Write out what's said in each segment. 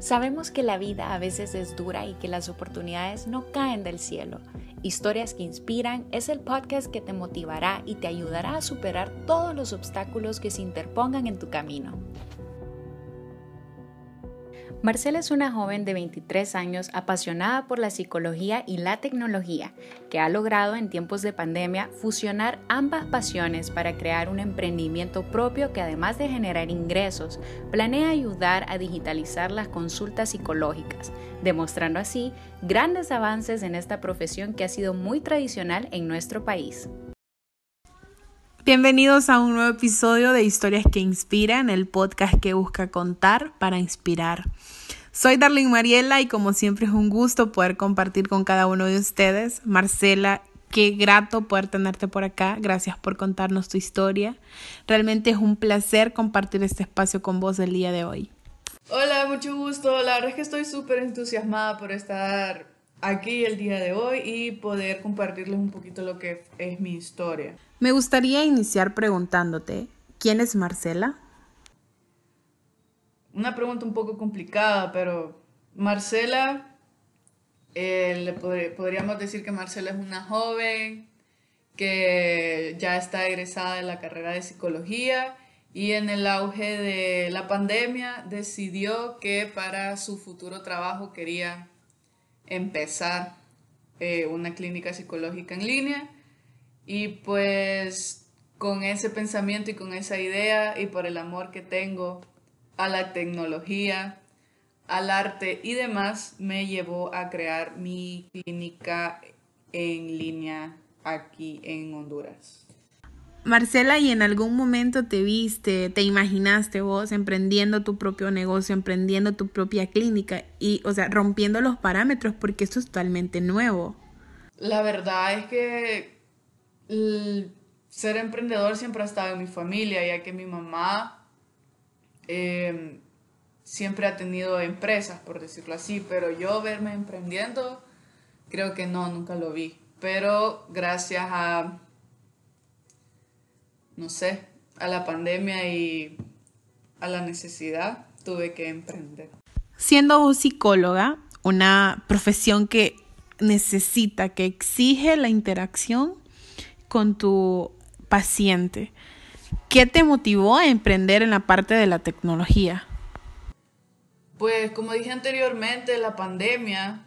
Sabemos que la vida a veces es dura y que las oportunidades no caen del cielo. Historias que inspiran es el podcast que te motivará y te ayudará a superar todos los obstáculos que se interpongan en tu camino. Marcela es una joven de 23 años apasionada por la psicología y la tecnología, que ha logrado en tiempos de pandemia fusionar ambas pasiones para crear un emprendimiento propio que además de generar ingresos, planea ayudar a digitalizar las consultas psicológicas, demostrando así grandes avances en esta profesión que ha sido muy tradicional en nuestro país. Bienvenidos a un nuevo episodio de Historias que Inspiran, el podcast que busca contar para inspirar. Soy Darlene Mariela y como siempre es un gusto poder compartir con cada uno de ustedes. Marcela, qué grato poder tenerte por acá. Gracias por contarnos tu historia. Realmente es un placer compartir este espacio con vos el día de hoy. Hola, mucho gusto. La verdad es que estoy súper entusiasmada por estar aquí el día de hoy y poder compartirles un poquito lo que es mi historia. Me gustaría iniciar preguntándote, ¿quién es Marcela? Una pregunta un poco complicada, pero Marcela, eh, le podríamos decir que Marcela es una joven que ya está egresada de la carrera de psicología y en el auge de la pandemia decidió que para su futuro trabajo quería empezar eh, una clínica psicológica en línea y pues con ese pensamiento y con esa idea y por el amor que tengo a la tecnología, al arte y demás, me llevó a crear mi clínica en línea aquí en Honduras. Marcela, ¿y en algún momento te viste, te imaginaste vos emprendiendo tu propio negocio, emprendiendo tu propia clínica y, o sea, rompiendo los parámetros porque esto es totalmente nuevo? La verdad es que ser emprendedor siempre ha estado en mi familia, ya que mi mamá em, siempre ha tenido empresas, por decirlo así, pero yo verme emprendiendo, creo que no, nunca lo vi. Pero gracias a, no sé, a la pandemia y a la necesidad, tuve que emprender. Siendo psicóloga, una profesión que necesita, que exige la interacción con tu paciente. ¿Qué te motivó a emprender en la parte de la tecnología? Pues como dije anteriormente, la pandemia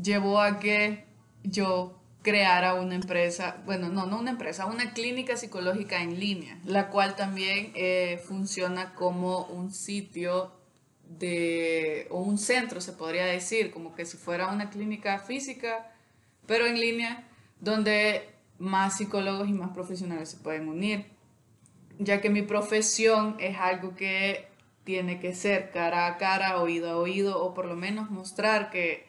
llevó a que yo creara una empresa, bueno, no, no una empresa, una clínica psicológica en línea, la cual también eh, funciona como un sitio de, o un centro, se podría decir, como que si fuera una clínica física, pero en línea, donde más psicólogos y más profesionales se pueden unir, ya que mi profesión es algo que tiene que ser cara a cara, oído a oído, o por lo menos mostrar que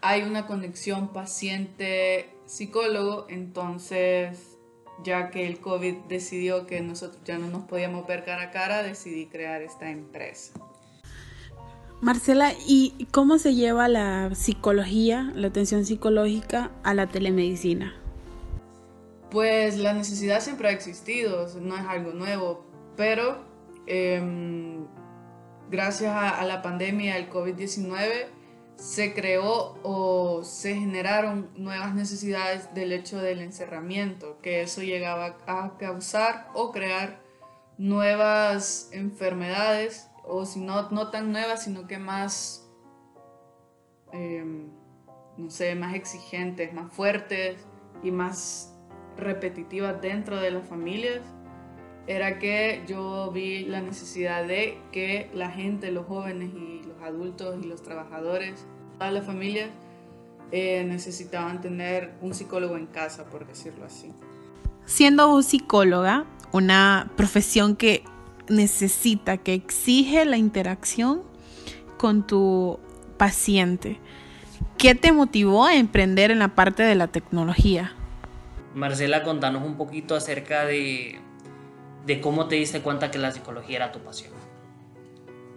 hay una conexión paciente-psicólogo, entonces ya que el COVID decidió que nosotros ya no nos podíamos ver cara a cara, decidí crear esta empresa. Marcela, ¿y cómo se lleva la psicología, la atención psicológica a la telemedicina? Pues la necesidad siempre ha existido, no es algo nuevo, pero em, gracias a, la pandemia del COVID-19 se creó o se generaron nuevas necesidades del hecho del encerramiento, que eso llegaba a causar o crear nuevas enfermedades, o si no, no tan nuevas, sino que más, em, no sé, más exigentes, más fuertes y más repetitivas dentro de las familias era que yo vi la necesidad de que la gente, los jóvenes y los adultos y los trabajadores, todas las familias, eh, necesitaban tener un psicólogo en casa, por decirlo así. Siendo psicóloga, una profesión que necesita, que exige la interacción con tu paciente, ¿qué te motivó a emprender en la parte de la tecnología? Marcela, contanos un poquito acerca de, cómo te diste cuenta que la psicología era tu pasión.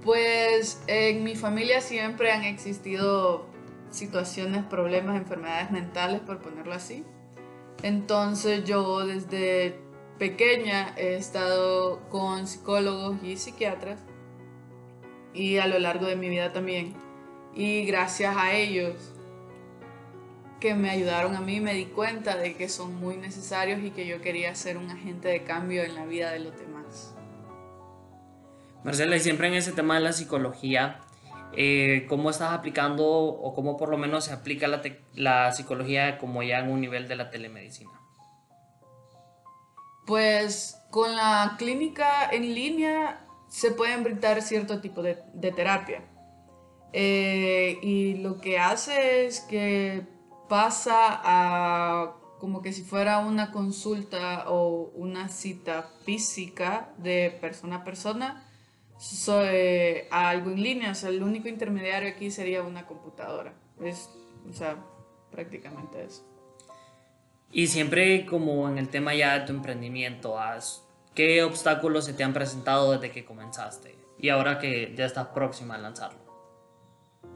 Pues en mi familia siempre han existido situaciones, problemas, enfermedades mentales, por ponerlo así. Entonces yo desde pequeña he estado con psicólogos y psiquiatras y a lo largo de mi vida también. Y gracias a ellos que me ayudaron a mí me di cuenta de que son muy necesarios y que yo quería ser un agente de cambio en la vida de los demás. Marcela, y siempre en ese tema de la psicología, eh, ¿cómo estás aplicando o cómo por lo menos se aplica la, la psicología como ya en un nivel de la telemedicina? Pues con la clínica en línea se pueden brindar cierto tipo de, terapia. Eh, y lo que hace es que pasa a como que si fuera una consulta o una cita física de persona a persona a algo en línea. O sea, el único intermediario aquí sería una computadora. Es, o sea, prácticamente eso. Y siempre como en el tema ya de tu emprendimiento, ¿qué obstáculos se te han presentado desde que comenzaste y ahora que ya estás próxima a lanzarlo?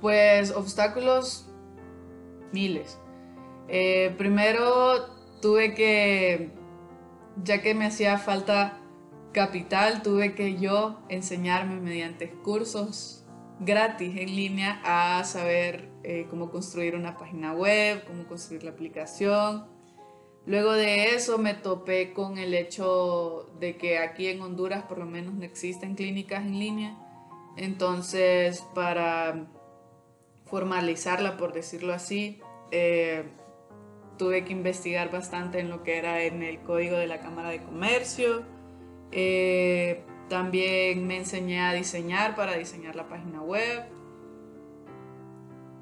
Pues obstáculos miles. Eh, primero tuve que, ya que me hacía falta capital, tuve que yo enseñarme mediante cursos gratis en línea a saber eh, cómo construir una página web, cómo construir la aplicación, Luego de eso me topé con el hecho de que aquí en Honduras por lo menos no existen clínicas en línea. Entonces, para formalizarla, por decirlo así, eh, tuve que investigar bastante en lo que era en el código de la Cámara de Comercio. Eh, también me enseñé a diseñar para diseñar la página web.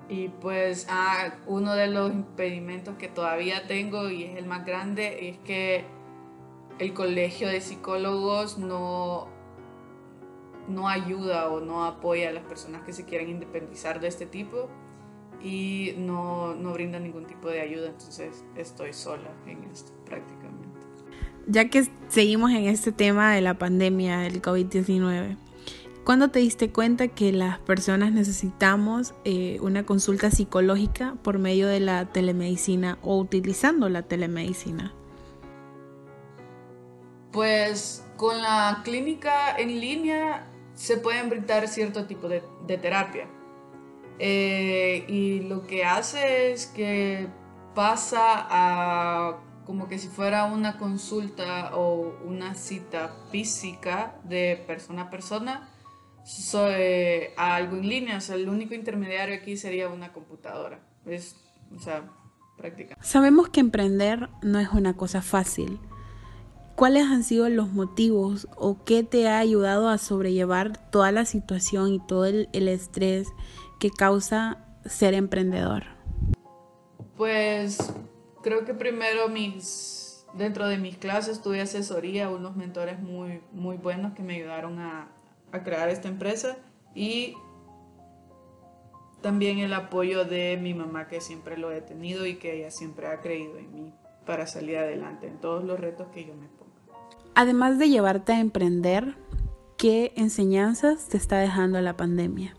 Y pues ah, uno de los impedimentos que todavía tengo y es el más grande es que el colegio de psicólogos no, no ayuda o no apoya a las personas que se quieren independizar de este tipo y no, no brinda ningún tipo de ayuda, entonces estoy sola en esto prácticamente. Ya que seguimos en este tema de la pandemia del COVID-19, ¿Cuándo te diste cuenta que las personas necesitamos eh, una consulta psicológica por medio de la telemedicina o utilizando la telemedicina? Pues con la clínica en línea se pueden brindar cierto tipo de, terapia. Eh, y lo que hace es que pasa a como que si fuera una consulta o una cita física de persona a persona soy a algo en línea. O sea, el único intermediario aquí sería una computadora. Es, o sea, práctica. Sabemos que emprender no es una cosa fácil. ¿Cuáles han sido los motivos o qué te ha ayudado a sobrellevar toda la situación y todo el, el estrés que causa ser emprendedor? Pues creo que primero mis dentro de mis clases tuve asesoría, unos mentores muy muy buenos que me ayudaron a, a crear esta empresa y también el apoyo de mi mamá que siempre lo he tenido y que ella siempre ha creído en mí para salir adelante en todos los retos que yo me ponga. Además de llevarte a emprender, ¿qué enseñanzas te está dejando la pandemia?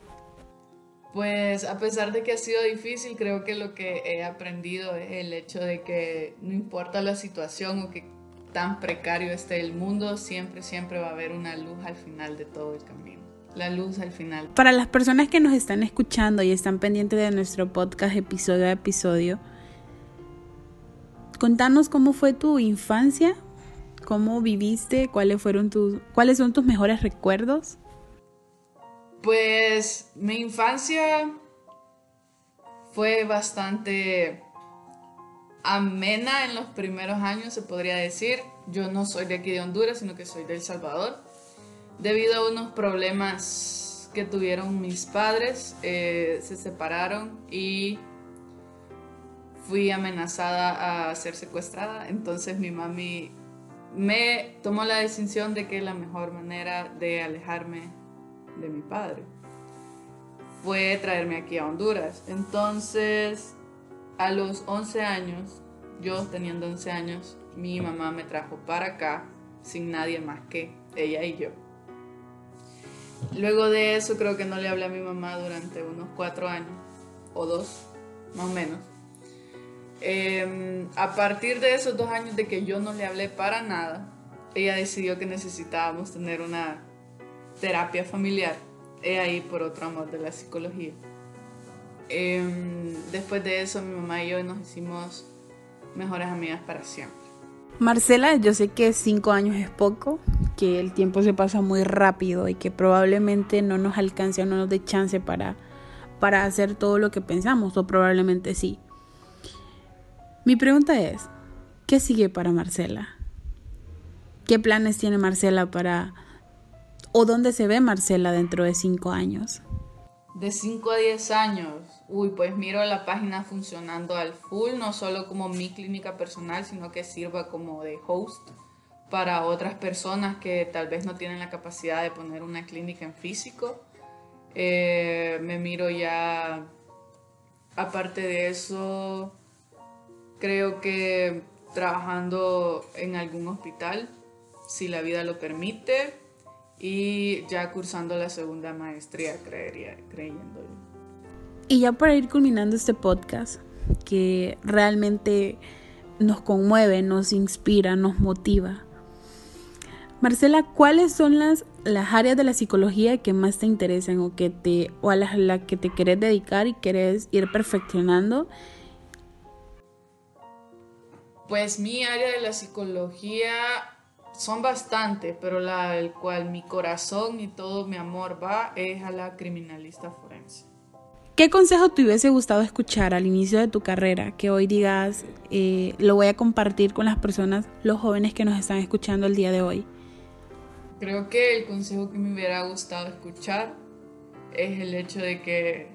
Pues a pesar de que ha sido difícil, creo que lo que he aprendido es el hecho de que no importa la situación o que tan precario esté el mundo, siempre, siempre va a haber una luz al final de todo el camino. La luz al final. Para las personas que nos están escuchando y están pendientes de nuestro podcast episodio a episodio, contanos cómo fue tu infancia, cómo viviste, cuáles fueron tus, cuáles son tus mejores recuerdos. Pues mi infancia fue bastante amena en los primeros años, se podría decir. Yo no soy de aquí de Honduras, sino que soy de El Salvador. Debido a unos problemas que tuvieron mis padres, eh, se separaron y fui amenazada a ser secuestrada. Entonces mi mami me tomó la decisión de que la mejor manera de alejarme de mi padre fue traerme aquí a Honduras. Entonces a los 11 años, yo teniendo 11 años, mi mamá me trajo para acá sin nadie más que ella y yo. Luego de eso creo que no le hablé a mi mamá durante unos 4 años o dos, más o menos. Em, a partir de esos dos años de que yo no le hablé para nada, ella decidió que necesitábamos tener una terapia familiar he ahí por otro amor de la psicología. Em, después de eso, mi mamá y yo nos hicimos mejores amigas para siempre. Marcela, yo sé que cinco años es poco, que el tiempo se pasa muy rápido y que probablemente no nos alcance o no nos dé chance para, para hacer todo lo que pensamos, o probablemente sí. Mi pregunta es, ¿qué sigue para Marcela? ¿Qué planes tiene Marcela para... o dónde se ve Marcela dentro de cinco años? De 5 a 10 años, uy, pues miro la página funcionando al full, no solo como mi clínica personal, sino que sirva como de host para otras personas que tal vez no tienen la capacidad de poner una clínica en físico. Eh, me miro ya, aparte de eso, creo que trabajando en algún hospital, si la vida lo permite, y ya cursando la segunda maestría, creería, creyéndolo. Y ya para ir culminando este podcast, que realmente nos conmueve, nos inspira, nos motiva. Marcela, ¿cuáles son las, las áreas de la psicología que más te interesan o, que te, o a las la que te querés dedicar y querés ir perfeccionando? Pues mi área de la psicología son bastantes, pero la el cual mi corazón y todo mi amor va es a la criminalista forense. ¿Qué consejo te hubiese gustado escuchar al inicio de tu carrera que hoy digas, eh, lo voy a compartir con las personas, los jóvenes que nos están escuchando el día de hoy? Creo que el consejo que me hubiera gustado escuchar es el hecho de que